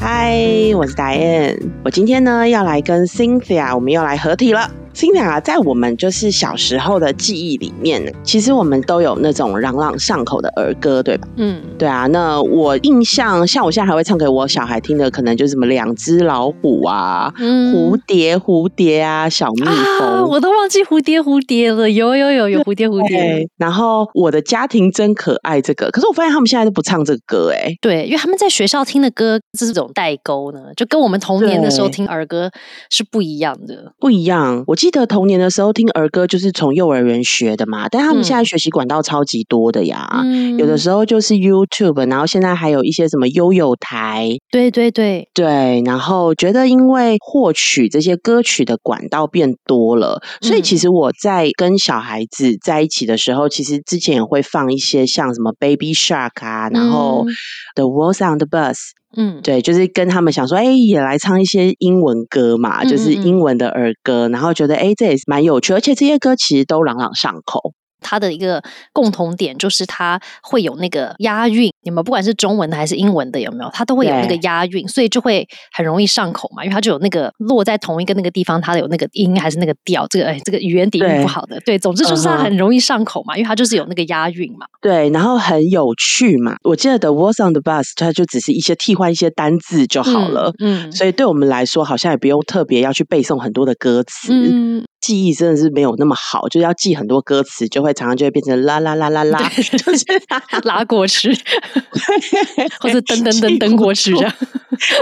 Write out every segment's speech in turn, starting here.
嗨，我是 Diane，我今天呢要来跟 Cynthia，我们又来合体了。新娘啊，在我们就是小时候的记忆里面，其实我们都有那种朗朗上口的儿歌，对吧？嗯，对啊。那我印象，像我现在还会唱给我小孩听的，可能就是什么两只老虎啊，蝴蝶蝴蝶啊，小蜜蜂，我都忘记蝴蝶蝴蝶了。有有有有蝴蝶蝴蝶。然后我的家庭真可爱，这个，可是我发现他们现在都不唱这个歌，哎，对，因为他们在学校听的歌这种代沟呢，就跟我们童年的时候听儿歌是不一样的，不一样。我记得童年的时候听儿歌就是从幼儿园学的嘛，但他们现在学习管道超级多的呀，有的时候就是 YouTube，然后现在还有一些什么悠悠台，对对对。对，然后觉得因为获取这些歌曲的管道变多了，所以其实我在跟小孩子在一起的时候，其实之前也会放一些像什么 Baby Shark 啊，然后 The Walls on the Bus。嗯，对，就是跟他们想说，哎，也来唱一些英文歌嘛，就是英文的儿歌，然后觉得，哎，这也是蛮有趣，而且这些歌其实都朗朗上口。它的一个共同点就是它会有那个押韵，你们不管是中文的还是英文的，有没有？它都会有那个押韵，所以就会很容易上口嘛。因为它就有那个落在同一个那个地方，它有那个音还是那个调，这个哎，这个语言底蕴不好的，对，总之就是它很容易上口嘛，因为它就是有那个押韵嘛。对，然后很有趣嘛。我记得 The Words on the Bus，它就只是一些替换一些单字就好了，嗯，所以对我们来说，好像也不用特别要去背诵很多的歌词。嗯。记忆真的是没有那么好，就是要记很多歌词，就会常常就会变成啦啦啦啦啦，就是 拉过去，或者噔噔噔噔过去。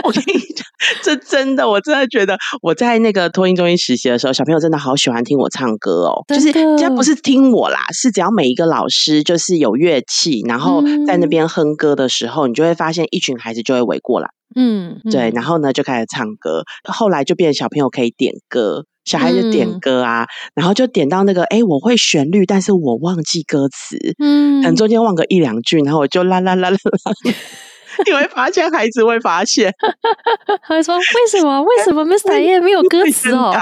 我跟你讲，这真的，我真的觉得我在那个托音中心实习的时候，小朋友真的好喜欢听我唱歌哦。就是这不是听我啦，是只要每一个老师就是有乐器，然后在那边哼歌的时候，你就会发现一群孩子就会围过来。嗯，对，然后呢就开始唱歌，后来就变成小朋友可以点歌。小孩子点歌啊，然后就点到那个，哎，我会旋律，但是我忘记歌词，嗯，可能中间忘个一两句，然后我就啦啦啦啦啦，你会发现孩子会发现，他会说为什么为什么 Mr. 叶没有歌词哦？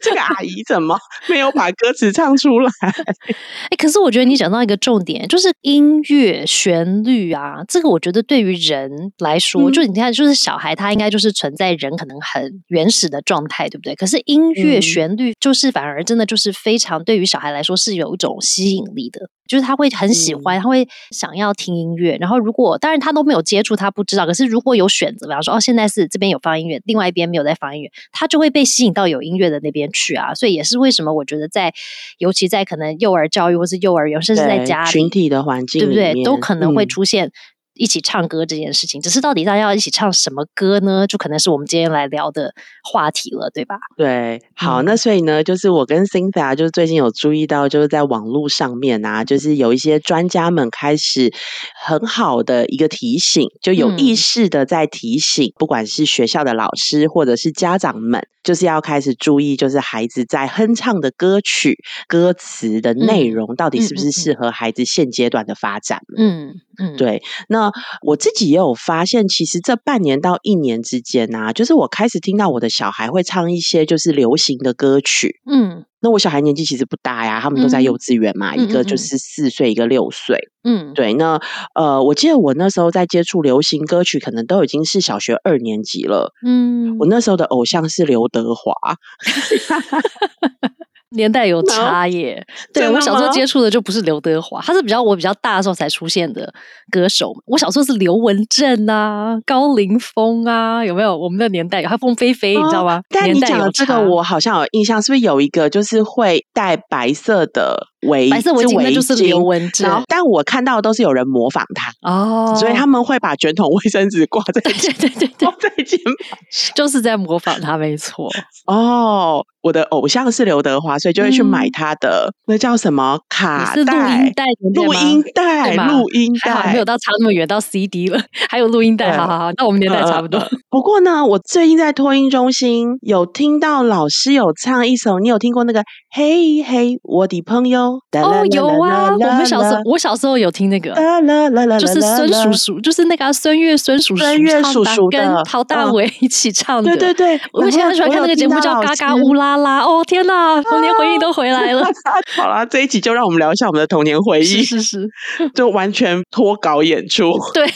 这个阿姨怎么没有把歌词唱出来？哎，可是我觉得你讲到一个重点，就是音乐旋律啊，这个我觉得对于人来说，就你看，就是小孩他应该就是存在人可能很原始的状态，对不对？可是音乐旋律就是反而真的就是非常对于小孩来说是有一种吸引力的。就是他会很喜欢，他会想要听音乐。然后如果当然他都没有接触，他不知道。可是如果有选择，比方说哦，现在是这边有放音乐，另外一边没有在放音乐，他就会被吸引到有音乐的那边去啊。所以也是为什么我觉得在，尤其在可能幼儿教育或是幼儿园，甚至在家里群体的环境，对不对？都可能会出现。一起唱歌这件事情，只是到底大家要一起唱什么歌呢？就可能是我们今天来聊的话题了，对吧？对，好，那所以呢，就是我跟 Cynthia 就是最近有注意到，就是在网络上面啊，就是有一些专家们开始很好的一个提醒，就有意识的在提醒，不管是学校的老师或者是家长们，就是要开始注意，就是孩子在哼唱的歌曲歌词的内容，到底是不是适合孩子现阶段的发展？嗯嗯，对，那。我自己也有发现，其实这半年到一年之间啊，就是我开始听到我的小孩会唱一些就是流行的歌曲。嗯，那我小孩年纪其实不大呀，他们都在幼稚园嘛，一个就是四岁，一个六岁。嗯，对。那呃，我记得我那时候在接触流行歌曲，可能都已经是小学二年级了。嗯，我那时候的偶像是刘德华。年代有差耶，对我小时候接触的就不是刘德华，他是比较我比较大的时候才出现的歌手。我小时候是刘文正啊、高凌风啊，有没有？我们的年代有，还有凤飞飞，你知道吗？但你讲的这个，我好像有印象，是不是有一个就是会戴白色的？围白色围巾就是刘文正，但我看到都是有人模仿他哦，所以他们会把卷筒卫生纸挂在对对对对在肩膀，就是在模仿他，没错哦。我的偶像是刘德华，所以就会去买他的那叫什么卡带、录音带、录音带、录音带，没有到差那么远到 CD 了，还有录音带。好好好，那我们年代差不多。不过呢，我最近在托音中心有听到老师有唱一首，你有听过那个？嘿嘿，我的朋友。猫。哦，有啊，我们小时候，我小时候有听那个，就是孙叔叔，就是那个孙悦孙叔叔，孙悦叔叔跟陶大伟一起唱的。对对对，我以前很喜欢看那个节目，叫《嘎嘎乌拉拉》。哦，天哪，童年回忆都回来了。好啦，这一集就让我们聊一下我们的童年回忆。是是，就完全脱稿演出。对，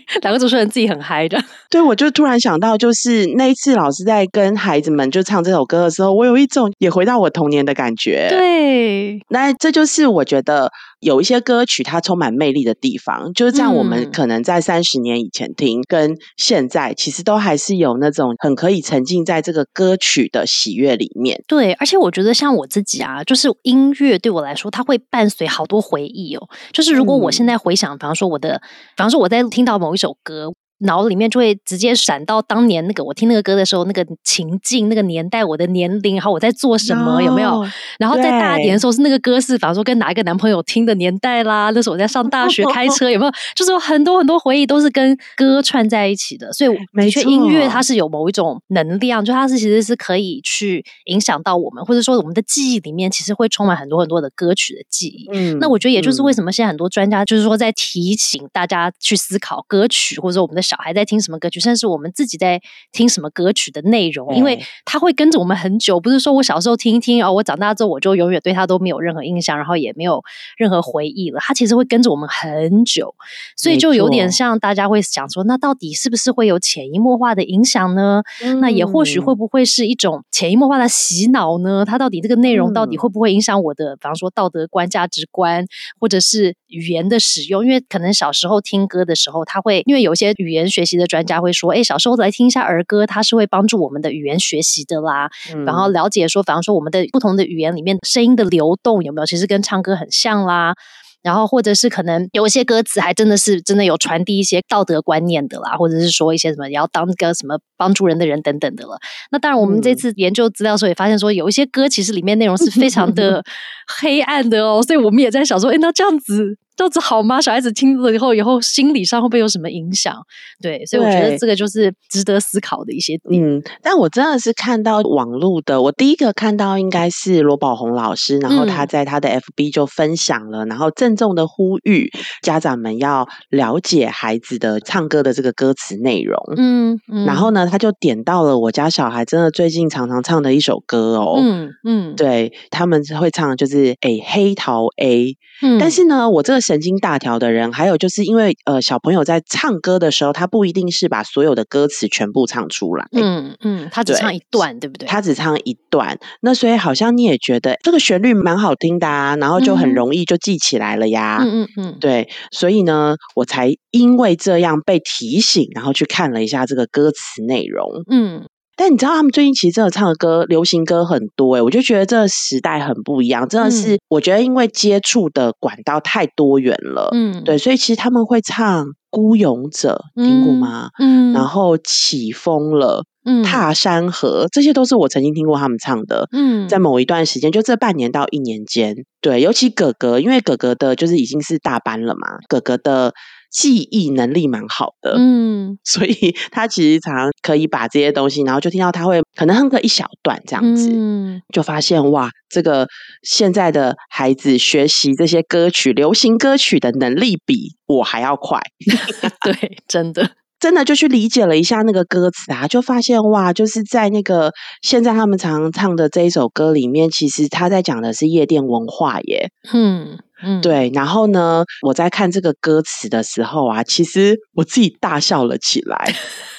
两个主持人自己很嗨的。对，我就突然想到，就是那一次老师在跟孩子们就唱这首歌的时候，我有一种也回到我童年的感觉。对，那这就是我觉得有一些歌曲它充满魅力的地方，就是这样。我们可能在三十年以前听，跟现在其实都还是有那种很可以沉浸在这个歌曲的喜悦里面。对，而且我觉得像我自己啊，就是音乐对我来说，它会伴随好多回忆哦。就是如果我现在回想，比方说我的，比方说我在听到某一首歌。脑里面就会直接闪到当年那个我听那个歌的时候那个情境那个年代我的年龄然后我在做什么有没有？然后在大一点的时候是那个歌是，比方说跟哪一个男朋友听的年代啦，那时候我在上大学开车有没有？就是有很多很多回忆都是跟歌串在一起的，所以的确音乐它是有某一种能量，就它是其实是可以去影响到我们，或者说我们的记忆里面其实会充满很多很多的歌曲的记忆。嗯，那我觉得也就是为什么现在很多专家就是说在提醒大家去思考歌曲，或者说我们的。小孩在听什么歌曲，甚至是我们自己在听什么歌曲的内容，因为他会跟着我们很久。不是说我小时候听一听哦，我长大之后我就永远对他都没有任何印象，然后也没有任何回忆了。他其实会跟着我们很久，所以就有点像大家会想说，那到底是不是会有潜移默化的影响呢？那也或许会不会是一种潜移默化的洗脑呢？它到底这个内容到底会不会影响我的，比方说道德观、价值观，或者是语言的使用？因为可能小时候听歌的时候，他会因为有些语言。语言学习的专家会说：“哎，小时候来听一下儿歌，它是会帮助我们的语言学习的啦。然后了解说，比方说我们的不同的语言里面声音的流动有没有，其实跟唱歌很像啦。然后或者是可能有一些歌词还真的是真的有传递一些道德观念的啦，或者是说一些什么要当个什么帮助人的人等等的了。那当然，我们这次研究资料的时候也发现说，有一些歌其实里面内容是非常的 黑暗的哦。所以我们也在想说，哎，那这样子。”这子好吗？小孩子听了以后，以后心理上会不会有什么影响？对，所以我觉得这个就是值得思考的一些点。嗯，但我真的是看到网络的，我第一个看到应该是罗宝红老师，然后他在他的 FB 就分享了，然后郑重的呼吁家长们要了解孩子的唱歌的这个歌词内容。嗯，然后呢，他就点到了我家小孩真的最近常常唱的一首歌哦。嗯嗯，对他们会唱就是诶黑桃 A，嗯，但是呢，我这个。神经大条的人，还有就是因为呃，小朋友在唱歌的时候，他不一定是把所有的歌词全部唱出来。嗯嗯，他只唱一段，对不对？他只唱一段，那所以好像你也觉得这个旋律蛮好听的啊，然后就很容易就记起来了呀。嗯嗯嗯，对，所以呢，我才因为这样被提醒，然后去看了一下这个歌词内容。嗯。但你知道他们最近其实真的唱的歌，流行歌很多哎，我就觉得这个时代很不一样，真的是我觉得因为接触的管道太多元了，嗯，对，所以其实他们会唱《孤勇者》，听过吗？嗯，然后起风了，嗯，踏山河，这些都是我曾经听过他们唱的，嗯，在某一段时间，就这半年到一年间，对，尤其哥哥，因为哥哥的就是已经是大班了嘛，哥哥的。记忆能力蛮好的，嗯，所以 他其实常常可以把这些东西，然后就听到他会可能哼个一小段这样子，嗯，就发现哇，这个现在的孩子学习这些歌曲、流行歌曲的能力比我还要快，对，真的。真的就去理解了一下那个歌词啊，就发现哇，就是在那个现在他们常唱的这一首歌里面，其实他在讲的是夜店文化耶。嗯嗯，对。然后呢，我在看这个歌词的时候啊，其实我自己大笑了起来。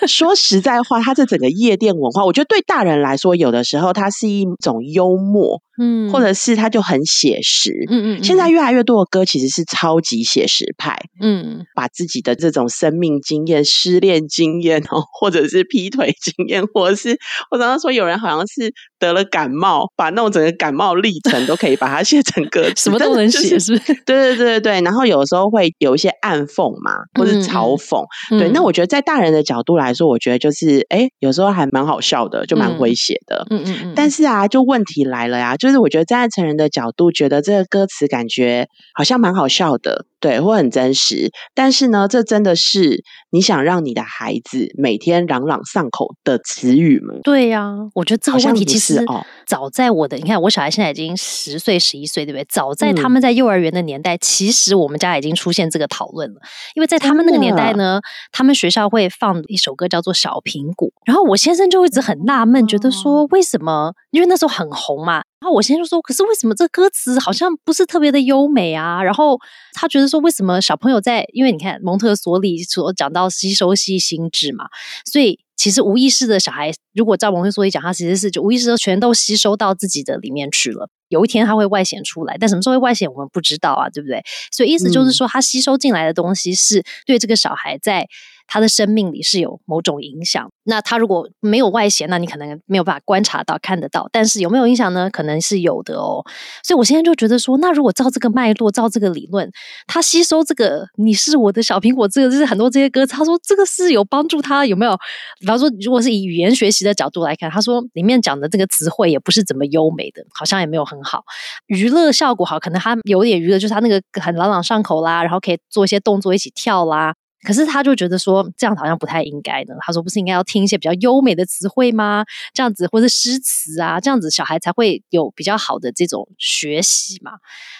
说实在话，他这整个夜店文化，我觉得对大人来说，有的时候它是一种幽默。嗯，或者是他就很写实，嗯嗯，现在越来越多的歌其实是超级写实派，嗯，把自己的这种生命经验、失恋经验哦，或者是劈腿经验，或者是我刚刚说有人好像是得了感冒，把那种整个感冒历程都可以把它写成歌，什么都能写，是不是？对对对对对。然后有时候会有一些暗讽嘛，或者嘲讽。对，那我觉得在大人的角度来说，我觉得就是哎，有时候还蛮好笑的，就蛮诙谐的。嗯嗯嗯。但是啊，就问题来了呀，就是我觉得站在成人的角度，觉得这个歌词感觉好像蛮好笑的。对，或很真实，但是呢，这真的是你想让你的孩子每天朗朗上口的词语吗？对呀，我觉得这个问题其实早在我的，你看我小孩现在已经十岁、十一岁，对不对？早在他们在幼儿园的年代，其实我们家已经出现这个讨论了。因为在他们那个年代呢，他们学校会放一首歌叫做《小苹果》，然后我先生就一直很纳闷，觉得说为什么？因为那时候很红嘛。然后我先生说：“可是为什么这歌词好像不是特别的优美啊？”然后他觉得说：“为什么小朋友在？因为你看蒙特梭利所讲到吸收系心智嘛，所以其实无意识的小孩，如果照蒙特梭利讲，他其实是就无意识的全都吸收到自己的里面去了。有一天他会外显出来，但什么时候会外显，我们不知道啊，对不对？所以意思就是说，他吸收进来的东西是对这个小孩在。”他的生命里是有某种影响，那他如果没有外显，那你可能没有办法观察到、看得到。但是有没有影响呢？可能是有的哦。所以我现在就觉得说，那如果照这个脉络、照这个理论，他吸收这个“你是我的小苹果”这个，就是很多这些歌词，他说这个是有帮助他有没有？比方说，如果是以语言学习的角度来看，他说里面讲的这个词汇也不是怎么优美的，好像也没有很好。娱乐效果好，可能他有点娱乐，就是他那个很朗朗上口啦，然后可以做一些动作一起跳啦。可是他就觉得说这样好像不太应该呢。他说不是应该要听一些比较优美的词汇吗？这样子或者诗词啊，这样子小孩才会有比较好的这种学习嘛。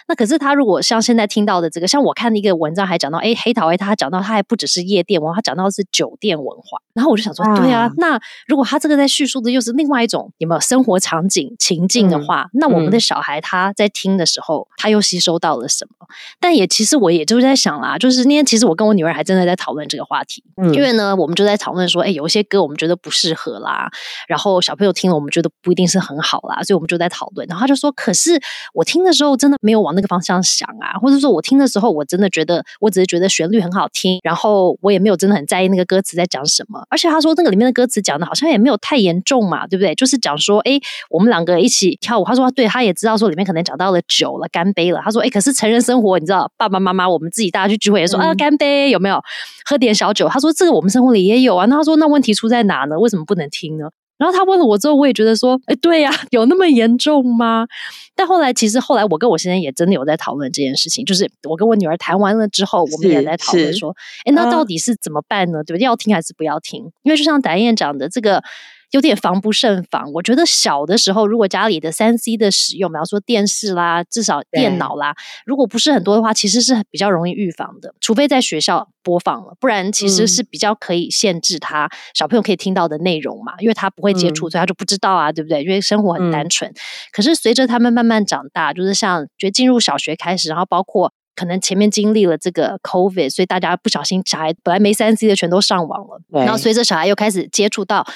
那可是他如果像现在听到的这个，像我看的一个文章还讲到，哎，黑桃 A 他讲到他还不只是夜店文化，他讲到是酒店文化。然后我就想说，对啊，那如果他这个在叙述的又是另外一种有没有生活场景情境的话，那我们的小孩他在听的时候，他又吸收到了什么？但也其实我也就是在想啦，就是那天其实我跟我女儿还真的在。讨论这个话题，因为呢，我们就在讨论说，哎，有一些歌我们觉得不适合啦，然后小朋友听了我们觉得不一定是很好啦，所以我们就在讨论。然后他就说，可是我听的时候真的没有往那个方向想啊，或者说我听的时候我真的觉得，我只是觉得旋律很好听，然后我也没有真的很在意那个歌词在讲什么。而且他说那个里面的歌词讲的好像也没有太严重嘛，对不对？就是讲说，哎，我们两个一起跳舞。他说，对他也知道说里面可能讲到了酒了，干杯了。他说，哎，可是成人生活，你知道，爸爸妈妈我们自己大家去聚会也说啊，干杯，有没有？喝点小酒，他说这个我们生活里也有啊。那他说那问题出在哪呢？为什么不能听呢？然后他问了我之后，我也觉得说，哎，对呀，有那么严重吗？但后来其实后来我跟我先生也真的有在讨论这件事情，就是我跟我女儿谈完了之后，我们也在讨论说，哎，那到底是怎么办呢？对不对？要听还是不要听？因为就像达燕讲的这个。有点防不胜防。我觉得小的时候，如果家里的三 C 的使用，比方说电视啦，至少电脑啦，如果不是很多的话，其实是比较容易预防的。除非在学校播放了，不然其实是比较可以限制他小朋友可以听到的内容嘛，因为他不会接触，所以他就不知道啊，对不对？因为生活很单纯。可是随着他们慢慢长大，就是像觉得进入小学开始，然后包括可能前面经历了这个 COVID，所以大家不小心小孩本来没三 C 的全都上网了，然后随着小孩又开始接触到。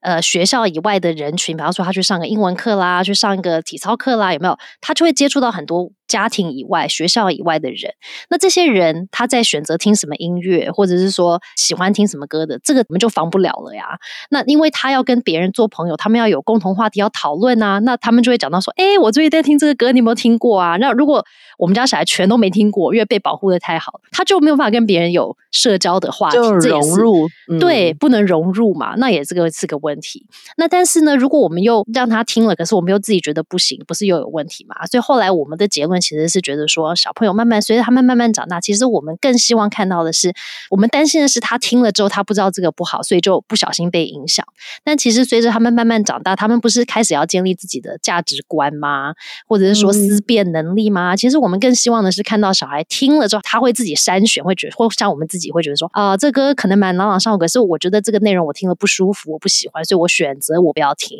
呃，学校以外的人群，比方说他去上个英文课啦，去上一个体操课啦，有没有？他就会接触到很多家庭以外、学校以外的人。那这些人他在选择听什么音乐，或者是说喜欢听什么歌的，这个我们就防不了了呀。那因为他要跟别人做朋友，他们要有共同话题要讨论啊，那他们就会讲到说：“哎，我最近在听这个歌，你有没有听过啊？”那如果我们家小孩全都没听过，因为被保护的太好，他就没有办法跟别人有社交的话题，就融入对，不能融入嘛，那也这个是个问题。那但是呢，如果我们又让他听了，可是我们又自己觉得不行，不是又有问题嘛？所以后来我们的结论其实是觉得说，小朋友慢慢随着他们慢慢长大，其实我们更希望看到的是，我们担心的是他听了之后他不知道这个不好，所以就不小心被影响。但其实随着他们慢慢长大，他们不是开始要建立自己的价值观吗？或者是说思辨能力吗？其实我。我们更希望的是看到小孩听了之后，他会自己筛选，会觉得或像我们自己会觉得说啊，这歌可能蛮朗朗上口，可是我觉得这个内容我听了不舒服，我不喜欢，所以我选择我不要听。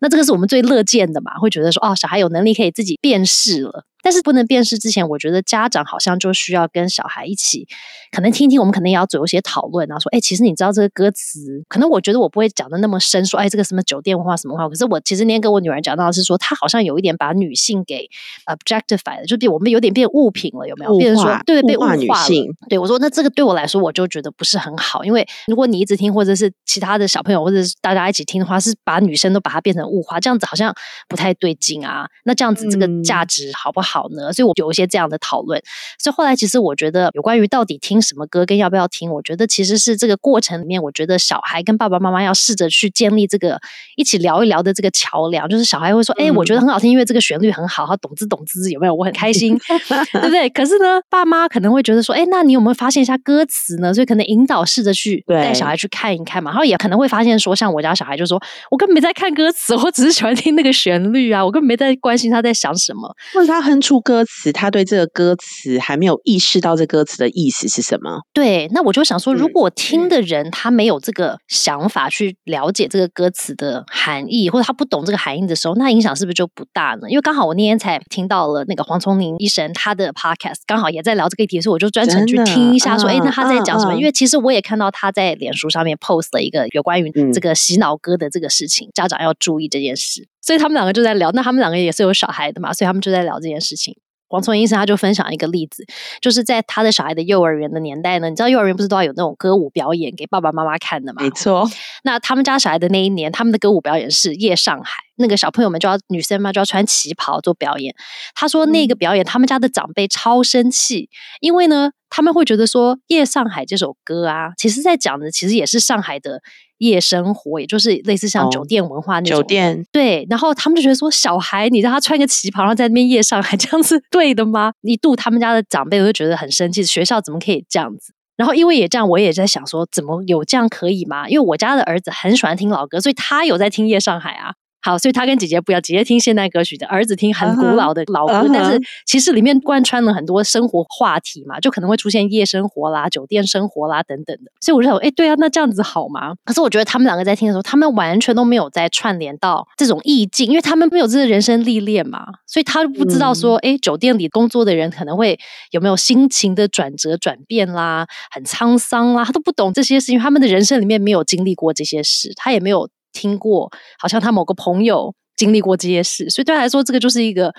那这个是我们最乐见的嘛？会觉得说哦，小孩有能力可以自己辨识了。但是不能辨识之前，我觉得家长好像就需要跟小孩一起，可能听听，我们可能也要做一些讨论然后，说，哎，其实你知道这个歌词，可能我觉得我不会讲的那么深，说，哎，这个什么酒店文化什么话，可是我其实那天跟我女儿讲到的是说，她好像有一点把女性给 objectify 了，就变我们有点变物品了，有没有？变成说，对，被物化女性。对我说，那这个对我来说，我就觉得不是很好，因为如果你一直听，或者是其他的小朋友，或者是大家一起听的话，是把女生都把它变成物化，这样子好像不太对劲啊。那这样子这个价值好不好？好呢？所以我有一些这样的讨论。所以后来其实我觉得，有关于到底听什么歌跟要不要听，我觉得其实是这个过程里面，我觉得小孩跟爸爸妈妈要试着去建立这个一起聊一聊的这个桥梁。就是小孩会说：“哎，我觉得很好听，因为这个旋律很好，他懂字懂字，有没有？我很开心，对不对？”可是呢，爸妈可能会觉得说：“哎，那你有没有发现一下歌词呢？”所以可能引导试着去带小孩去看一看嘛。然后也可能会发现说，像我家小孩就说：“我根本没在看歌词，我只是喜欢听那个旋律啊，我根本没在关心他在想什么。”或者他哼出歌词，他对这个歌词还没有意识到这歌词的意思是什么？对，那我就想说，如果听的人他没有这个想法去了解这个歌词的含义，或者他不懂这个含义的时候，那影响是不是就不大呢？因为刚好我那天才听到了那个黄聪明医生他的 podcast，刚好也在聊这个议题，所以我就专程去听一下，说，哎，那他在讲什么？因为其实我也看到他在脸书上面 post 了一个有关于这个洗脑歌的这个事情，家长要注意这件事。所以他们两个就在聊，那他们两个也是有小孩的嘛，所以他们就在聊这件事情。黄聪医生他就分享一个例子，就是在他的小孩的幼儿园的年代呢，你知道幼儿园不是都要有那种歌舞表演给爸爸妈妈看的吗？没错。那他们家小孩的那一年，他们的歌舞表演是《夜上海》，那个小朋友们就要女生嘛就要穿旗袍做表演。他说那个表演，他们家的长辈超生气，因为呢他们会觉得说《夜上海》这首歌啊，其实在讲的其实也是上海的。夜生活，也就是类似像酒店文化那种。酒店对，然后他们就觉得说，小孩你让他穿个旗袍，然后在那边夜上海，这样是对的吗？一度他们家的长辈都觉得很生气，学校怎么可以这样子？然后因为也这样，我也在想说，怎么有这样可以吗？因为我家的儿子很喜欢听老歌，所以他有在听夜上海啊。好，所以他跟姐姐不一样，姐姐听现代歌曲的，儿子听很古老的老歌，但是其实里面贯穿了很多生活话题嘛，就可能会出现夜生活啦、酒店生活啦等等的。所以我就想，哎，对啊，那这样子好吗？可是我觉得他们两个在听的时候，他们完全都没有在串联到这种意境，因为他们没有这个人生历练嘛，所以他不知道说，哎，酒店里工作的人可能会有没有心情的转折转变啦，很沧桑啦，他都不懂这些事情，他们的人生里面没有经历过这些事，他也没有。听过，好像他某个朋友经历过这些事，所以对他来说，这个就是一个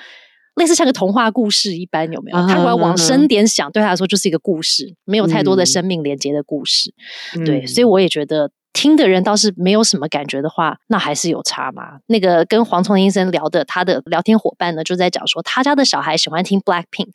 类似像个童话故事一般，有没有？他如果往深点想，对他来说就是一个故事，没有太多的生命连接的故事。对，所以我也觉得听的人倒是没有什么感觉的话，那还是有差嘛。那个跟黄崇医生聊的，他的聊天伙伴呢，就在讲说，他家的小孩喜欢听 Black Pink。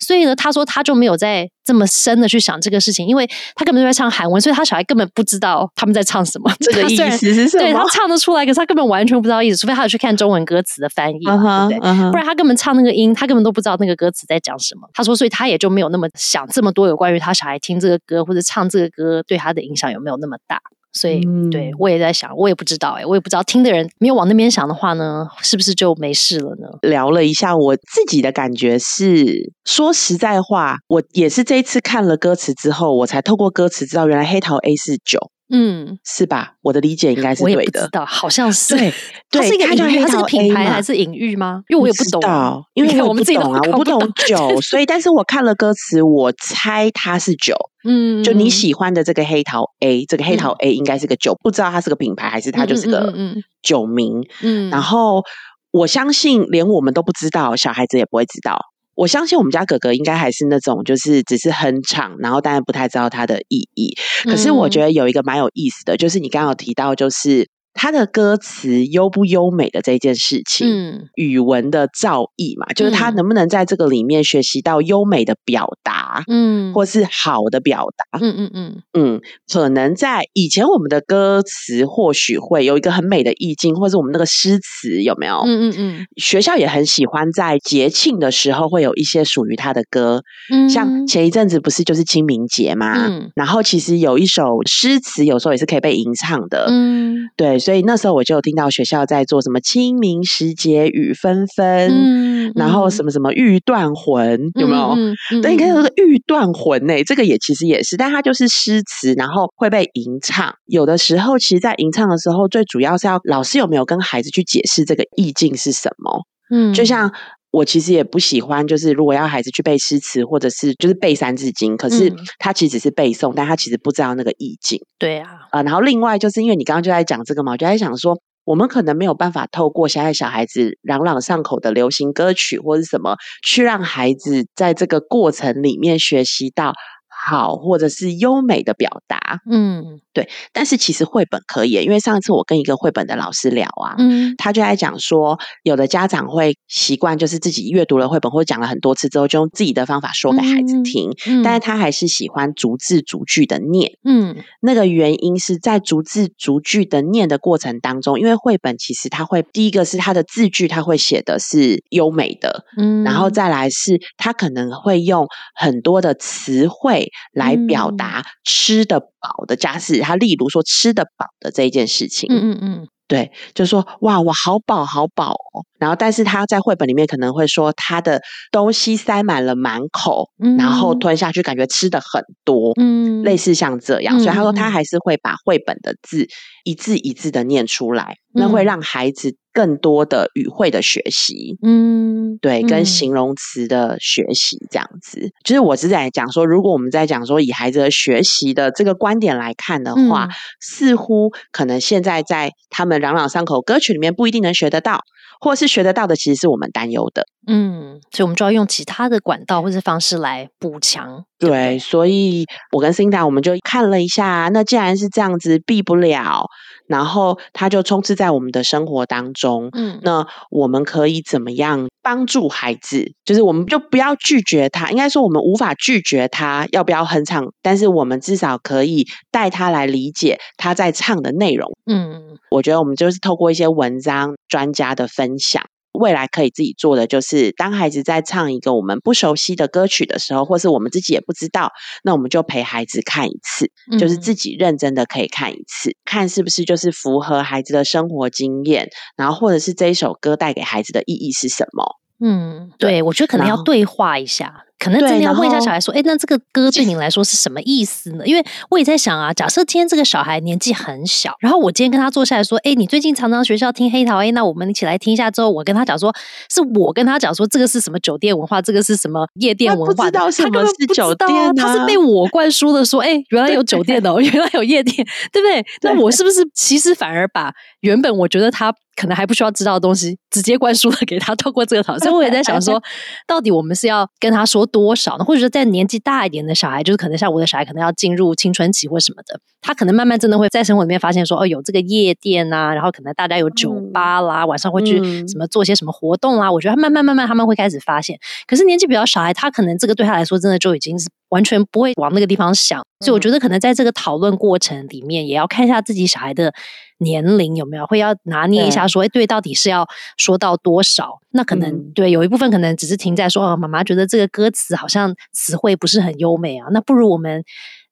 所以呢，他说他就没有在这么深的去想这个事情，因为他根本就在唱韩文，所以他小孩根本不知道他们在唱什么。这个意思是什么？对他唱得出来，可是他根本完全不知道意思，除非他有去看中文歌词的翻译，对不对？不然他根本唱那个音，他根本都不知道那个歌词在讲什么。他说，所以他也就没有那么想这么多有关于他小孩听这个歌或者唱这个歌对他的影响有没有那么大。所以，对我也在想，我也不知道哎，我也不知道听的人没有往那边想的话呢，是不是就没事了呢？聊了一下，我自己的感觉是，说实在话，我也是这一次看了歌词之后，我才透过歌词知道，原来黑桃 A 是九。嗯，是吧？我的理解应该是对的。知道，好像是。对，它是一个隐喻，它是个品牌还是隐喻吗？因为我也不懂，因为我们自己懂啊，我不懂酒，所以但是我看了歌词，我猜它是酒。嗯，就你喜欢的这个黑桃 A，这个黑桃 A 应该是个酒，不知道它是个品牌还是它就是个酒名。嗯，然后我相信连我们都不知道，小孩子也不会知道。我相信我们家哥哥应该还是那种，就是只是哼唱，然后当然不太知道它的意义。可是我觉得有一个蛮有意思的，就是你刚刚有提到，就是。他的歌词优不优美的这件事情，嗯，语文的造诣嘛，就是他能不能在这个里面学习到优美的表达，嗯，或是好的表达，嗯嗯嗯。嗯，可能在以前我们的歌词或许会有一个很美的意境，或是我们那个诗词有没有？嗯嗯嗯，学校也很喜欢在节庆的时候会有一些属于他的歌，嗯，像前一阵子不是就是清明节嘛，嗯，然后其实有一首诗词，有时候也是可以被吟唱的，嗯，对。所以那时候我就有听到学校在做什么清明时节雨纷纷，嗯然后什么什么欲断魂，有没有？对，你看这个欲断魂呢，这个也其实也是，但它就是诗词，然后会被吟唱。有的时候，其实，在吟唱的时候，最主要是要老师有没有跟孩子去解释这个意境是什么。嗯，就像我其实也不喜欢，就是如果要孩子去背诗词，或者是就是背三字经，可是他其实只是背诵，但他其实不知道那个意境。对啊。啊，然后另外就是因为你刚刚就在讲这个嘛，我就在想说，我们可能没有办法透过现在小孩子朗朗上口的流行歌曲或者什么，去让孩子在这个过程里面学习到好或者是优美的表达。嗯。对，但是其实绘本可以，因为上次我跟一个绘本的老师聊啊，嗯，他就在讲说，有的家长会习惯就是自己阅读了绘本或者讲了很多次之后，就用自己的方法说给孩子听，但是他还是喜欢逐字逐句的念，嗯，那个原因是在逐字逐句的念的过程当中，因为绘本其实它会第一个是它的字句，它会写的是优美的，嗯，然后再来是它可能会用很多的词汇来表达吃的饱的家事。他例如说吃得饱的这一件事情，嗯嗯嗯，对，就说哇，我好饱好饱哦。然后，但是他在绘本里面可能会说他的东西塞满了满口，然后吞下去感觉吃的很多，嗯，类似像这样。所以他说他还是会把绘本的字一字一字的念出来，那会让孩子更多的语汇的学习，嗯，对，跟形容词的学习这样子。就是我是在讲说，如果我们在讲说以孩子的学习的这个观点来看的话，似乎可能现在在他们朗朗上口歌曲里面不一定能学得到。或是学得到的，其实是我们担忧的。嗯，所以我们就要用其他的管道或者方式来补强。对，所以我跟 Cinda 我们就看了一下，那既然是这样子，避不了，然后它就充斥在我们的生活当中。嗯，那我们可以怎么样帮助孩子？就是我们就不要拒绝他，应该说我们无法拒绝他要不要哼唱，但是我们至少可以带他来理解他在唱的内容。嗯，我觉得我们就是透过一些文章、专家的分享。未来可以自己做的，就是当孩子在唱一个我们不熟悉的歌曲的时候，或是我们自己也不知道，那我们就陪孩子看一次，就是自己认真的可以看一次，看是不是就是符合孩子的生活经验，然后或者是这一首歌带给孩子的意义是什么？嗯，对，我觉得可能要对话一下。可能真的要问一下小孩说：“哎，那这个歌对你来说是什么意思呢？”因为我也在想啊，假设今天这个小孩年纪很小，然后我今天跟他坐下来说：“哎，你最近常常学校听黑桃，A，，那我们一起来听一下。”之后我跟他讲说：“是我跟他讲说，这个是什么酒店文化，这个是什么夜店文化？”他根本是酒店，他是被我灌输的说：“哎，原来有酒店哦，原来有夜店，对不对？”那我是不是其实反而把原本我觉得他可能还不需要知道的东西，直接灌输了给他？透过这个讨论，所以我也在想说，到底我们是要跟他说多少呢？或者在年纪大一点的小孩，就是可能像我的小孩，可能要进入青春期或什么的，他可能慢慢真的会在生活里面发现说，哦，有这个夜店啊，然后可能大家有酒吧啦，晚上会去什么做些什么活动啦。我觉得他慢慢慢慢他们会开始发现。可是年纪比较小孩，他可能这个对他来说真的就已经是完全不会往那个地方想。所以我觉得可能在这个讨论过程里面，也要看一下自己小孩的年龄有没有会要拿捏一下，说，哎，对，到底是要说到多少？那可能对有一部分可能只是停在说，哦，妈妈觉得这个歌词好像词汇不是很优美啊，那不如我们。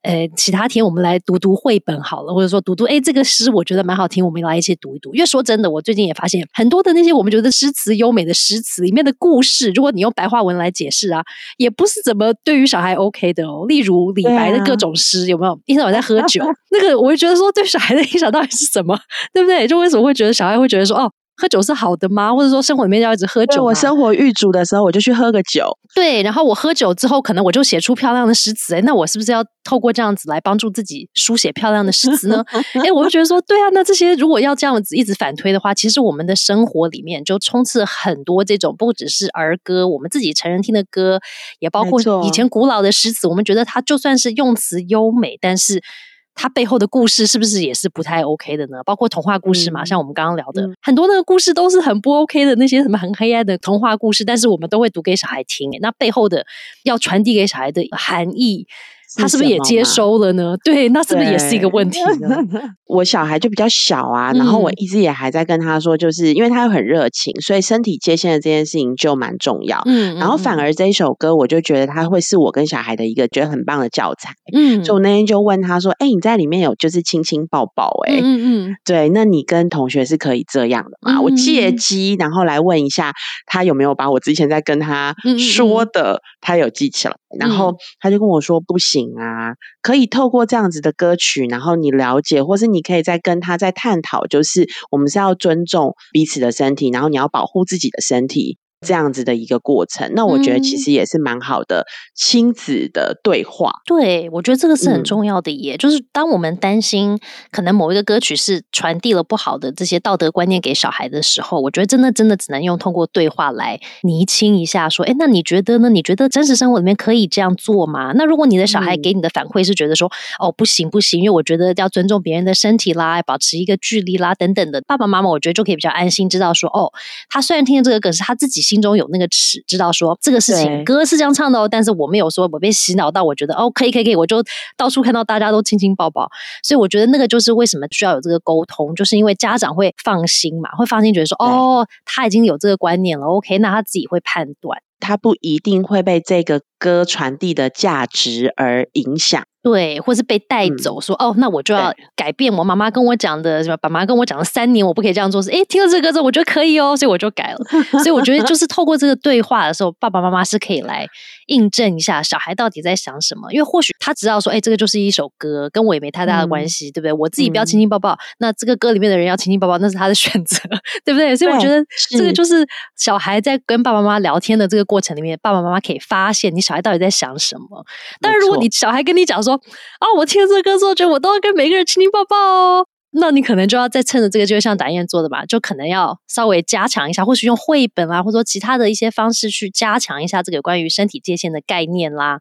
呃，其他天我们来读读绘本好了，或者说读读，哎，这个诗我觉得蛮好听，我们来一起读一读。因为说真的，我最近也发现很多的那些我们觉得诗词优美的诗词里面的故事，如果你用白话文来解释啊，也不是怎么对于小孩 OK 的哦。例如李白的各种诗，有没有？一天我在喝 酒，那个我就觉得说，对小孩的影响到底是什么？对不对？就为什么会觉得小孩会觉得说，哦？喝酒是好的吗？或者说生活里面要一直喝酒？我生活欲足的时候，我就去喝个酒。对，然后我喝酒之后，可能我就写出漂亮的诗词。哎，那我是不是要透过这样子来帮助自己书写漂亮的诗词呢？哎，我就觉得说，对啊，那这些如果要这样子一直反推的话，其实我们的生活里面就充斥很多这种，不只是儿歌，我们自己成人听的歌，也包括以前古老的诗词。我们觉得它就算是用词优美，但是。它背后的故事是不是也是不太 OK 的呢？包括童话故事嘛，像我们刚刚聊的很多那个故事都是很不 OK 的，那些什么很黑暗的童话故事，但是我们都会读给小孩听。那背后的要传递给小孩的含义。他是不是也接收了呢？对，那是不是也是一个问题呢？我小孩就比较小啊，然后我一直也还在跟他说，就是因为他很热情，所以身体界限的这件事情就蛮重要。嗯，然后反而这一首歌，我就觉得他会是我跟小孩的一个觉得很棒的教材。嗯，所以我那天就问他说：“哎，你在里面有就是亲亲抱抱？哎，嗯嗯，对，那你跟同学是可以这样的吗？”我借机然后来问一下他有没有把我之前在跟他说的，他有记起来。然后他就跟我说：“不行啊，可以透过这样子的歌曲，然后你了解，或是你可以再跟他再探讨，就是我们是要尊重彼此的身体，然后你要保护自己的身体。”这样子的一个过程，那我觉得其实也是蛮好的亲子的对话。对，我觉得这个是很重要的，也就是当我们担心可能某一个歌曲是传递了不好的这些道德观念给小孩的时候，我觉得真的真的只能用通过对话来厘清一下，说，哎，那你觉得呢？你觉得真实生活里面可以这样做吗？那如果你的小孩给你的反馈是觉得说，哦，不行不行，因为我觉得要尊重别人的身体啦，保持一个距离啦，等等的，爸爸妈妈我觉得就可以比较安心，知道说，哦，他虽然听了这个梗，是他自己。心中有那个尺，知道说这个事情歌是这样唱的哦，但是我没有说我被洗脑到，我觉得哦可以可以可以，我就到处看到大家都亲亲抱抱，所以我觉得那个就是为什么需要有这个沟通，就是因为家长会放心嘛，会放心觉得说哦他已经有这个观念了，OK，那他自己会判断，他不一定会被这个歌传递的价值而影响。对，或是被带走，说哦，那我就要改变我妈妈跟我讲的，什么？爸妈跟我讲了三年，我不可以这样做。是，哎，听了这个之后，我觉得可以哦，所以我就改了。所以我觉得，就是透过这个对话的时候，爸爸妈妈是可以来印证一下小孩到底在想什么。因为或许他知道说，哎，这个就是一首歌，跟我也没太大的关系，对不对？我自己不要亲亲抱抱，那这个歌里面的人要亲亲抱抱，那是他的选择，对不对？所以我觉得这个就是小孩在跟爸爸妈妈聊天的这个过程里面，爸爸妈妈可以发现你小孩到底在想什么。但是如果你小孩跟你讲说，啊！我听这歌之后，觉得我都要跟每个人亲亲抱抱哦。那你可能就要再趁着这个，就像达燕做的吧，就可能要稍微加强一下，或许用绘本啊，或者说其他的一些方式去加强一下这个关于身体界限的概念啦。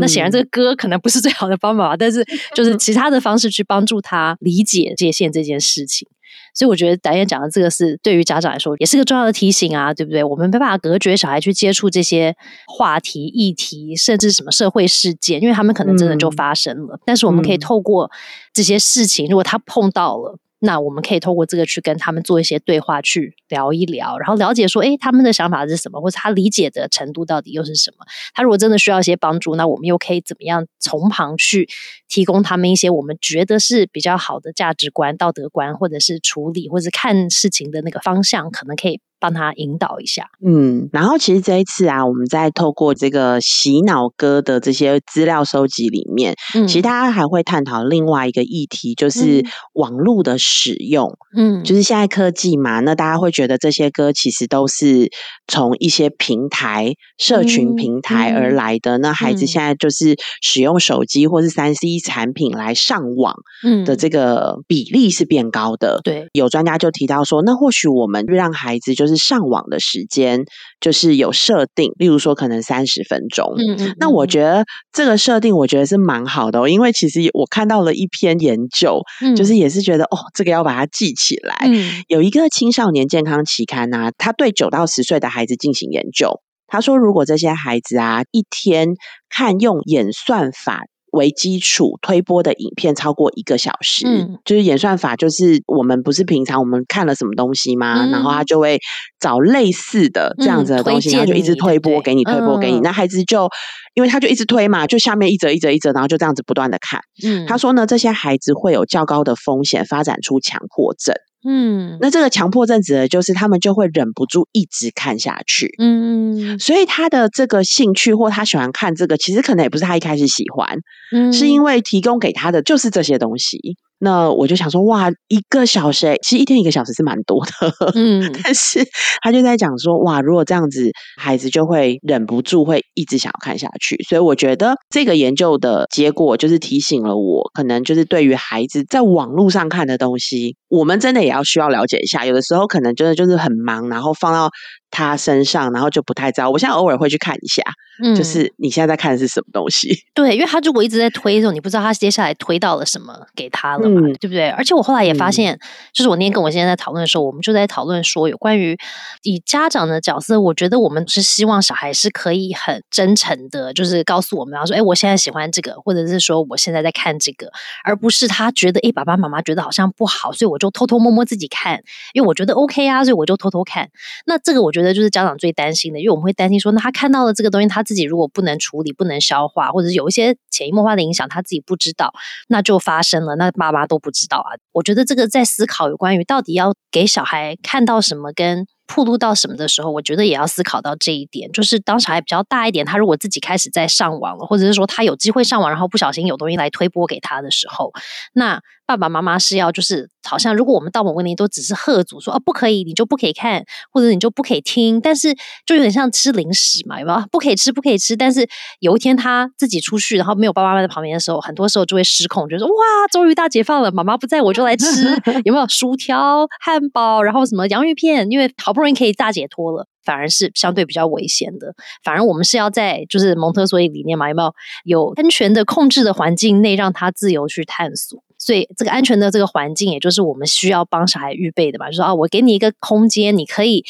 那显然这个歌可能不是最好的方法，但是就是 其他的方式去帮助他理解界限这件事情。所以我觉得导演讲的这个是对于家长来说也是个重要的提醒啊，对不对？我们没办法隔绝小孩去接触这些话题、议题，甚至什么社会事件，因为他们可能真的就发生了。但是我们可以透过这些事情，如果他碰到了。那我们可以透过这个去跟他们做一些对话，去聊一聊，然后了解说，哎，他们的想法是什么，或者他理解的程度到底又是什么？他如果真的需要一些帮助，那我们又可以怎么样从旁去提供他们一些我们觉得是比较好的价值观、道德观，或者是处理或者看事情的那个方向，可能可以。帮他引导一下，嗯，然后其实这一次啊，我们在透过这个洗脑歌的这些资料收集里面，嗯，其实大家还会探讨另外一个议题，就是网络的使用，嗯，就是现在科技嘛，那大家会觉得这些歌其实都是从一些平台、社群平台而来的，那孩子现在就是使用手机或是三 C 产品来上网，嗯。的这个比例是变高的，对，有专家就提到说，那或许我们让孩子就就是上网的时间，就是有设定，例如说可能三十分钟。嗯嗯，那我觉得这个设定，我觉得是蛮好的，因为其实我看到了一篇研究，就是也是觉得哦，这个要把它记起来。嗯，有一个青少年健康期刊啊，他对九到十岁的孩子进行研究，他说如果这些孩子啊一天看用演算法。为基础推播的影片超过一个小时，嗯，就是演算法，就是我们不是平常我们看了什么东西吗？然后他就会找类似的这样子的东西，然后就一直推播给你，推播给你。那孩子就因为他就一直推嘛，就下面一则一则一则，然后就这样子不断的看。嗯，他说呢，这些孩子会有较高的风险发展出强迫症。嗯，那这个强迫症指的就是他们就会忍不住一直看下去。嗯，所以他的这个兴趣或他喜欢看这个，其实可能也不是他一开始喜欢，嗯，是因为提供给他的就是这些东西。那我就想说，哇，一个小时，其实一天一个小时是蛮多的，嗯，但是他就在讲说，哇，如果这样子，孩子就会忍不住会一直想要看下去。所以我觉得这个研究的结果就是提醒了我，可能就是对于孩子在网络上看的东西，我们真的也要需要了解一下。有的时候可能真的就是很忙，然后放到。他身上，然后就不太知道。我现在偶尔会去看一下，嗯就是你现在在看的是什么东西？对，因为他如果一直在推的时候，你不知道他接下来推到了什么给他了嘛，对不对？而且我后来也发现，就是我那天跟我现在在讨论的时候，我们就在讨论说，有关于以家长的角色，我觉得我们是希望小孩是可以很真诚的，就是告诉我们，然后说，哎，我现在喜欢这个，或者是说我现在在看这个，而不是他觉得，哎，爸爸妈妈觉得好像不好，所以我就偷偷摸摸自己看，因为我觉得 OK 啊，所以我就偷偷看。那这个我觉得就是家长最担心的，因为我们会担心说，那他看到了这个东西，他自己如果不能处理、不能消化，或者是有一些潜移默化的影响，他自己不知道，那就发生了，那爸妈都不知道啊。我觉得这个在思考有关于到底要给小孩看到什么跟。铺路到什么的时候，我觉得也要思考到这一点。就是当小孩比较大一点，他如果自己开始在上网了，或者是说他有机会上网，然后不小心有东西来推播给他的时候，那爸爸妈妈是要就是好像如果我们到某个年龄都只是喝阻说哦不可以，你就不可以看，或者你就不可以听，但是就有点像吃零食嘛，有没有？不可以吃，不可以吃。但是有一天他自己出去，然后没有爸爸妈妈在旁边的时候，很多时候就会失控，就说哇，终于大解放了，妈妈不在我就来吃，有没有薯条、汉堡，然后什么洋芋片？因为好不容易可以大解脱了。反而是相对比较危险的。反而我们是要在就是蒙特梭利理念嘛，有没有有安全的控制的环境内，让他自由去探索。所以这个安全的这个环境，也就是我们需要帮小孩预备的嘛。就说啊，我给你一个空间，你可以。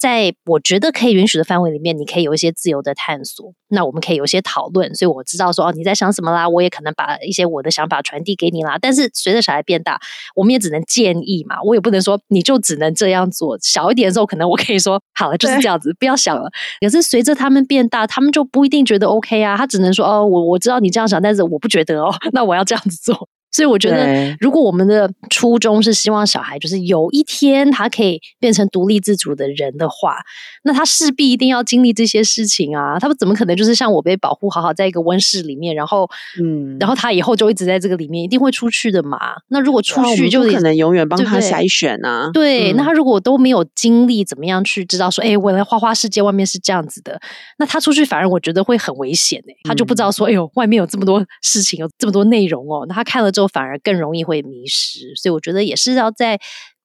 在我觉得可以允许的范围里面，你可以有一些自由的探索。那我们可以有一些讨论，所以我知道说哦你在想什么啦，我也可能把一些我的想法传递给你啦。但是随着小孩变大，我们也只能建议嘛，我也不能说你就只能这样做。小一点的时候，可能我可以说好了就是这样子，不要想了。可是随着他们变大，他们就不一定觉得 OK 啊。他只能说哦我我知道你这样想，但是我不觉得哦，那我要这样子做。所以我觉得，如果我们的初衷是希望小孩就是有一天他可以变成独立自主的人的话，那他势必一定要经历这些事情啊！他们怎么可能就是像我被保护好好在一个温室里面，然后嗯，然后他以后就一直在这个里面，一定会出去的嘛？那如果出去，就可能永远帮他筛选啊。对，那他如果都没有经历怎么样去知道说，哎，我来花花世界外面是这样子的，那他出去反而我觉得会很危险哎，他就不知道说，哎呦，外面有这么多事情，有这么多内容哦，那他看了之后。反而更容易会迷失，所以我觉得也是要在。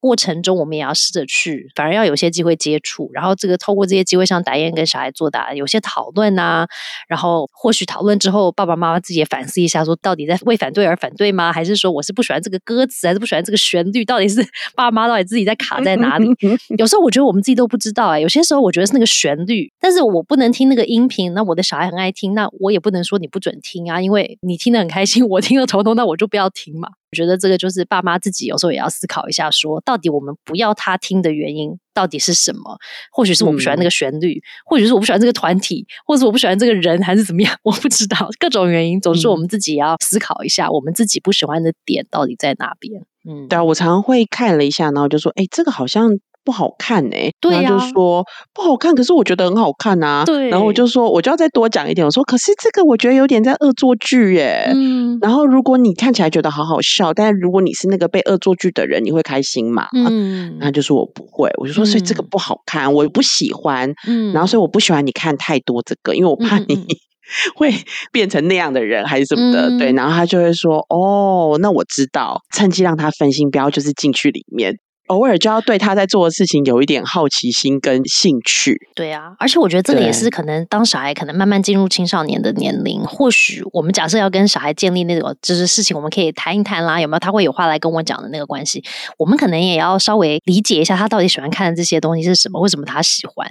过程中，我们也要试着去，反而要有些机会接触，然后这个透过这些机会，像达燕跟小孩作答有些讨论啊，然后或许讨论之后，爸爸妈妈自己也反思一下，说到底在为反对而反对吗？还是说我是不喜欢这个歌词，还是不喜欢这个旋律？到底是 爸妈到底自己在卡在哪里？有时候我觉得我们自己都不知道哎，有些时候我觉得是那个旋律，但是我不能听那个音频，那我的小孩很爱听，那我也不能说你不准听啊，因为你听得很开心，我听了头痛，那我就不要听嘛。我觉得这个就是爸妈自己有时候也要思考一下，说到底我们不要他听的原因到底是什么？或许是我不喜欢那个旋律，或许是我不喜欢这个团体，或者我不喜欢这个人，还是怎么样？我不知道各种原因，总是我们自己也要思考一下，我们自己不喜欢的点到底在哪边。嗯，对啊，我常常会看了一下，然后就说，哎，这个好像。不好看哎，然后就说不好看，可是我觉得很好看呐。对，然后我就说，我就要再多讲一点。我说，可是这个我觉得有点在恶作剧耶。嗯，然后如果你看起来觉得好好笑，但是如果你是那个被恶作剧的人，你会开心吗？嗯，然后就说我不会，我就说，所以这个不好看，我不喜欢。嗯，然后所以我不喜欢你看太多这个，因为我怕你 会变成那样的人还是什么的。对，然后他就会说，哦，那我知道，趁机让他分心，不要就是进去里面。偶尔就要对他在做的事情有一点好奇心跟兴趣。对啊，而且我觉得这个也是可能，当小孩可能慢慢进入青少年的年龄，或许我们假设要跟小孩建立那种就是事情，我们可以谈一谈啦，有没有他会有话来跟我讲的那个关系？我们可能也要稍微理解一下他到底喜欢看的这些东西是什么，为什么他喜欢？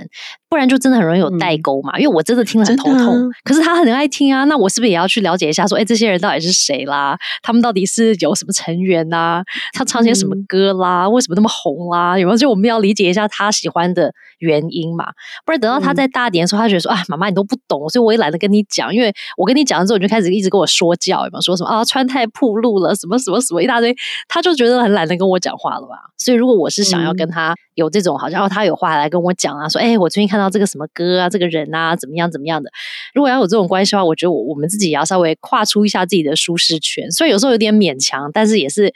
不然就真的很容易有代沟嘛。因为我真的听了很头痛，可是他很爱听啊，那我是不是也要去了解一下？说，哎，这些人到底是谁啦？他们到底是有什么成员呐？他唱些什么歌啦？为什么那么？红啦，有没有？就我们要理解一下他喜欢的原因嘛，不然等到他再大点的时候，他觉得说啊，妈妈你都不懂，所以我也懒得跟你讲，因为我跟你讲了之后，你就开始一直跟我说教，有没有？说什么啊，穿太暴露了，什么什么什么一大堆，他就觉得很懒得跟我讲话了吧？所以如果我是想要跟他有这种，好像哦他有话来跟我讲啊，说哎，我最近看到这个什么歌啊，这个人啊，怎么样怎么样的？如果要有这种关系的话，我觉得我我们自己也要稍微跨出一下自己的舒适圈，所以有时候有点勉强，但是也是。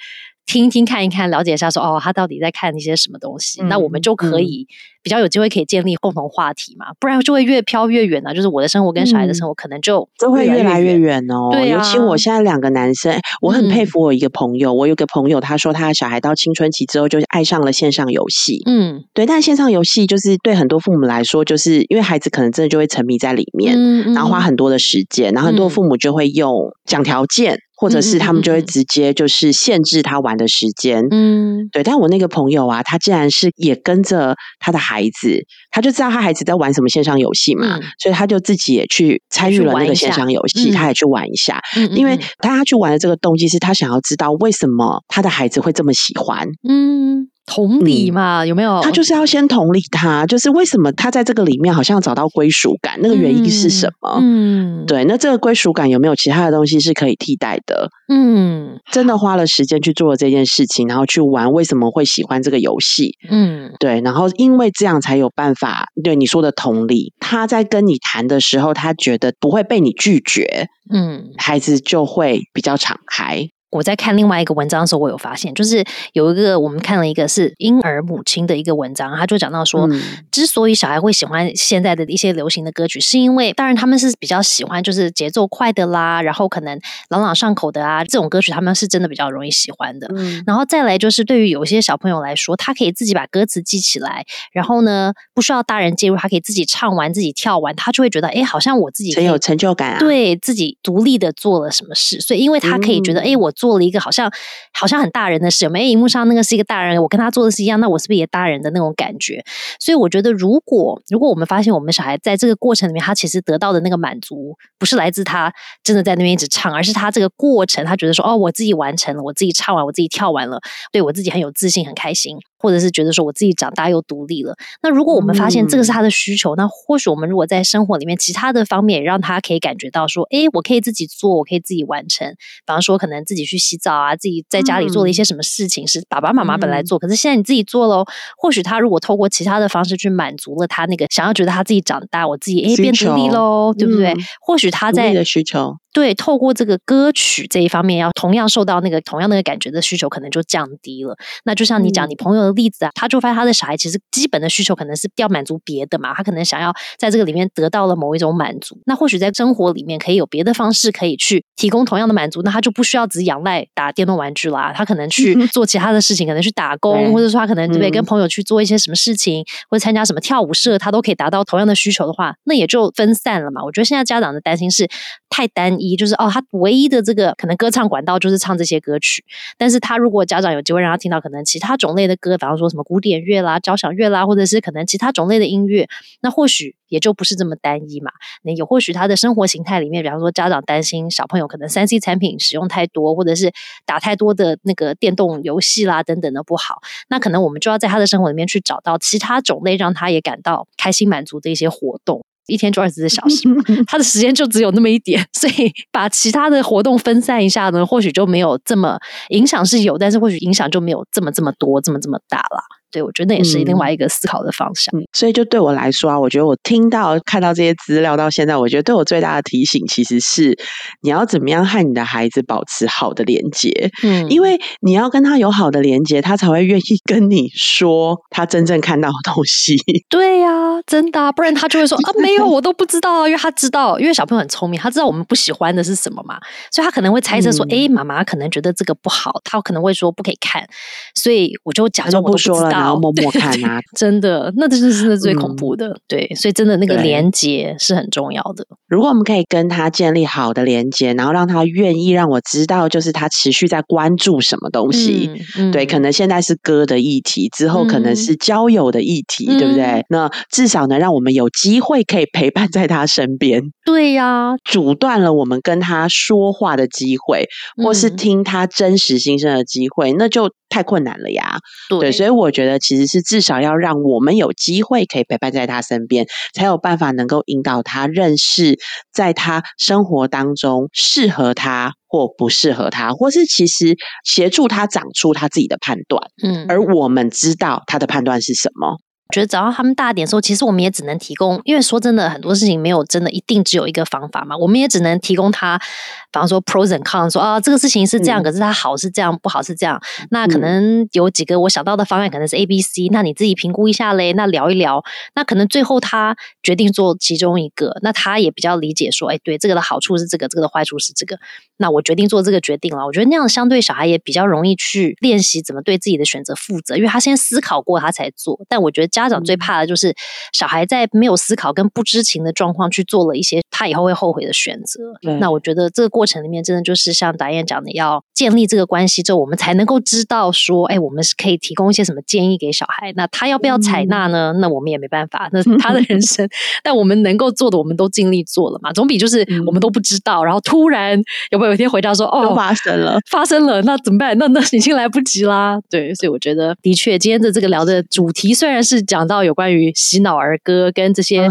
听一听，看一看，了解一下，说哦，他到底在看一些什么东西？那我们就可以。比较有机会可以建立共同话题嘛，不然就会越飘越远啊。就是我的生活跟小孩的生活，可能就就会越来越远哦。对尤其我现在两个男生，我很佩服我一个朋友。我有个朋友，他说他的小孩到青春期之后，就爱上了线上游戏。嗯，对。但线上游戏就是对很多父母来说，就是因为孩子可能真的就会沉迷在里面，然后花很多的时间，然后很多父母就会用讲条件，或者是他们就会直接就是限制他玩的时间。嗯，对。但我那个朋友啊，他竟然是也跟着他的孩。子，他就知道他孩子在玩什么线上游戏嘛，所以他就自己也去参与了那个线上游戏，他也去玩一下。因为他去玩的这个动机是他想要知道为什么他的孩子会这么喜欢。嗯。同理嘛，有没有？他就是要先同理他，就是为什么他在这个里面好像找到归属感，那个原因是什么？嗯，对。那这个归属感有没有其他的东西是可以替代的？嗯，真的花了时间去做了这件事情，然后去玩，为什么会喜欢这个游戏？嗯，对。然后因为这样才有办法对你说的同理，他在跟你谈的时候，他觉得不会被你拒绝。嗯，孩子就会比较敞开。我在看另外一个文章的时候，我有发现，就是有一个我们看了一个是婴儿母亲的一个文章，他就讲到说，之所以小孩会喜欢现在的一些流行的歌曲，是因为当然他们是比较喜欢就是节奏快的啦，然后可能朗朗上口的啊，这种歌曲他们是真的比较容易喜欢的。然后再来就是对于有些小朋友来说，他可以自己把歌词记起来，然后呢不需要大人介入，他可以自己唱完、自己跳完，他就会觉得哎，好像我自己很有成就感，啊。对自己独立的做了什么事，所以因为他可以觉得哎，我做做了一个好像好像很大人的事，没？荧幕上那个是一个大人，我跟他做的是一样，那我是不是也大人的那种感觉？所以我觉得，如果如果我们发现我们小孩在这个过程里面，他其实得到的那个满足，不是来自他真的在那边一直唱，而是他这个过程，他觉得说哦，我自己完成了，我自己唱完，我自己跳完了，对我自己很有自信，很开心。或者是觉得说我自己长大又独立了，那如果我们发现这个是他的需求，那或许我们如果在生活里面其他的方面让他可以感觉到说，哎，我可以自己做，我可以自己完成。比方说，可能自己去洗澡啊，自己在家里做了一些什么事情是爸爸妈妈本来做，可是现在你自己做喽。或许他如果透过其他的方式去满足了他那个想要觉得他自己长大，我自己哎变独立喽，对不对？或许他在的需求。对，透过这个歌曲这一方面，要同样受到那个同样那个感觉的需求，可能就降低了。那就像你讲你朋友的例子啊，他就发现他的小孩其实基本的需求可能是要满足别的嘛，他可能想要在这个里面得到了某一种满足。那或许在生活里面可以有别的方式可以去提供同样的满足，那他就不需要只仰赖打电动玩具啦，他可能去做其他的事情，可能去打工，或者说他可能对不对跟朋友去做一些什么事情，或者参加什么跳舞社，他都可以达到同样的需求的话，那也就分散了嘛。我觉得现在家长的担心是太单一，就是哦他。唯一的这个可能歌唱管道就是唱这些歌曲，但是他如果家长有机会让他听到可能其他种类的歌，比方说什么古典乐啦、交响乐啦，或者是可能其他种类的音乐，那或许也就不是这么单一嘛。那也或许他的生活形态里面，比方说家长担心小朋友可能三 C 产品使用太多，或者是打太多的那个电动游戏啦等等的不好，那可能我们就要在他的生活里面去找到其他种类让他也感到开心满足的一些活动。一天就二十四小时，他的时间就只有那么一点，所以把其他的活动分散一下呢，或许就没有这么影响是有，但是或许影响就没有这么这么多，这么这么大了。对，我觉得那也是另外一个思考的方向。所以，就对我来说啊，我觉得我听到看到这些资料到现在，我觉得对我最大的提醒其实是你要怎么样和你的孩子保持好的连接。嗯，因为你要跟他有好的连接，他才会愿意 跟你说他真正看到的东西。对呀，真的，啊不然他就会说啊，没有，我都不知道。因为他知道，因为小朋友很聪明，他知道我们不喜欢的是什么嘛，所以他可能会猜测说，哎，妈妈可能觉得这个不好，他可能会说不可以看，所以我就假装我不说了。然后默默看啊，真的，那这就是真的最恐怖的。对，所以真的那个连接是很重要的。如果我们可以跟他建立好的连接，然后让他愿意让我知道，就是他持续在关注什么东西。对，可能现在是歌的议题，之后可能是交友的议题，对不对？那至少能，让我们有机会可以陪伴在他身边。对呀，阻断了我们跟他说话的机会，或是听他真实心声的机会，那就。太困难了呀，对，所以我觉得其实是至少要让我们有机会可以陪伴在他身边，才有办法能够引导他认识在他生活当中适合他或不适合他，或是其实协助他长出他自己的判断。嗯，而我们知道他的判断是什么。觉得找到他们大点的时候，其实我们也只能提供，因为说真的，很多事情没有真的一定只有一个方法嘛。我们也只能提供他，比方说 pros and cons，说啊，这个事情是这样，可是它好是这样，不好是这样。那可能有几个我想到的方案，可能是 A、B、C。那你自己评估一下嘞。那聊一聊，那可能最后他决定做其中一个，那他也比较理解说，哎，对，这个的好处是这个，这个的坏处是这个。那我决定做这个决定了。我觉得那样相对小孩也比较容易去练习怎么对自己的选择负责，因为他先思考过，他才做。但我觉得。家长最怕的就是小孩在没有思考跟不知情的状况去做了一些他以后会后悔的选择。那我觉得这个过程里面真的就是像导演讲的，要建立这个关系之后，我们才能够知道说，哎，我们是可以提供一些什么建议给小孩。那他要不要采纳呢？那我们也没办法，那是他的人生。但我们能够做的，我们都尽力做了嘛。总比就是我们都不知道，然后突然有没有一天回答说，哦，发生了，发生了，那怎么办？那那已经来不及啦。对，所以我觉得的确，今天的这个聊的主题虽然是。讲到有关于洗脑儿歌跟这些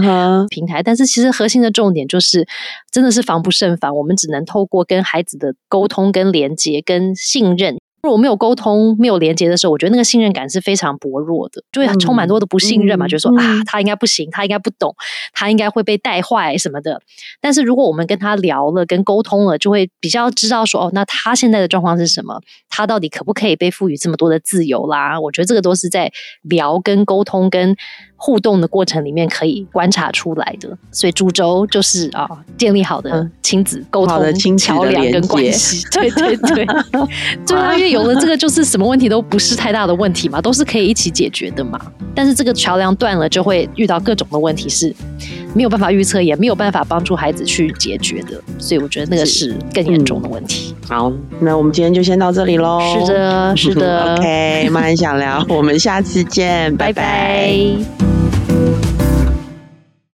平台，但是其实核心的重点就是，真的是防不胜防。我们只能透过跟孩子的沟通、跟连接、跟信任。如果没有沟通、没有连接的时候，我觉得那个信任感是非常薄弱的，就会充满多的不信任嘛，就说啊，他应该不行，他应该不懂，他应该会被带坏什么的。但是如果我们跟他聊了、跟沟通了，就会比较知道说，哦，那他现在的状况是什么？他到底可不可以被赋予这么多的自由啦？我觉得这个都是在聊、跟沟通、跟。互动的过程里面可以观察出来的，所以株洲就是啊，建立好的亲子沟通的桥梁跟关系，对 对对，对啊，因为有了这个，就是什么问题都不是太大的问题嘛，都是可以一起解决的嘛。但是这个桥梁断了，就会遇到各种的问题，是没有办法预测，也没有办法帮助孩子去解决的。所以我觉得那个是更严重的问题。好，那我们今天就先到这里喽。是的，是的。OK，慢慢想聊，我们下次见，拜拜。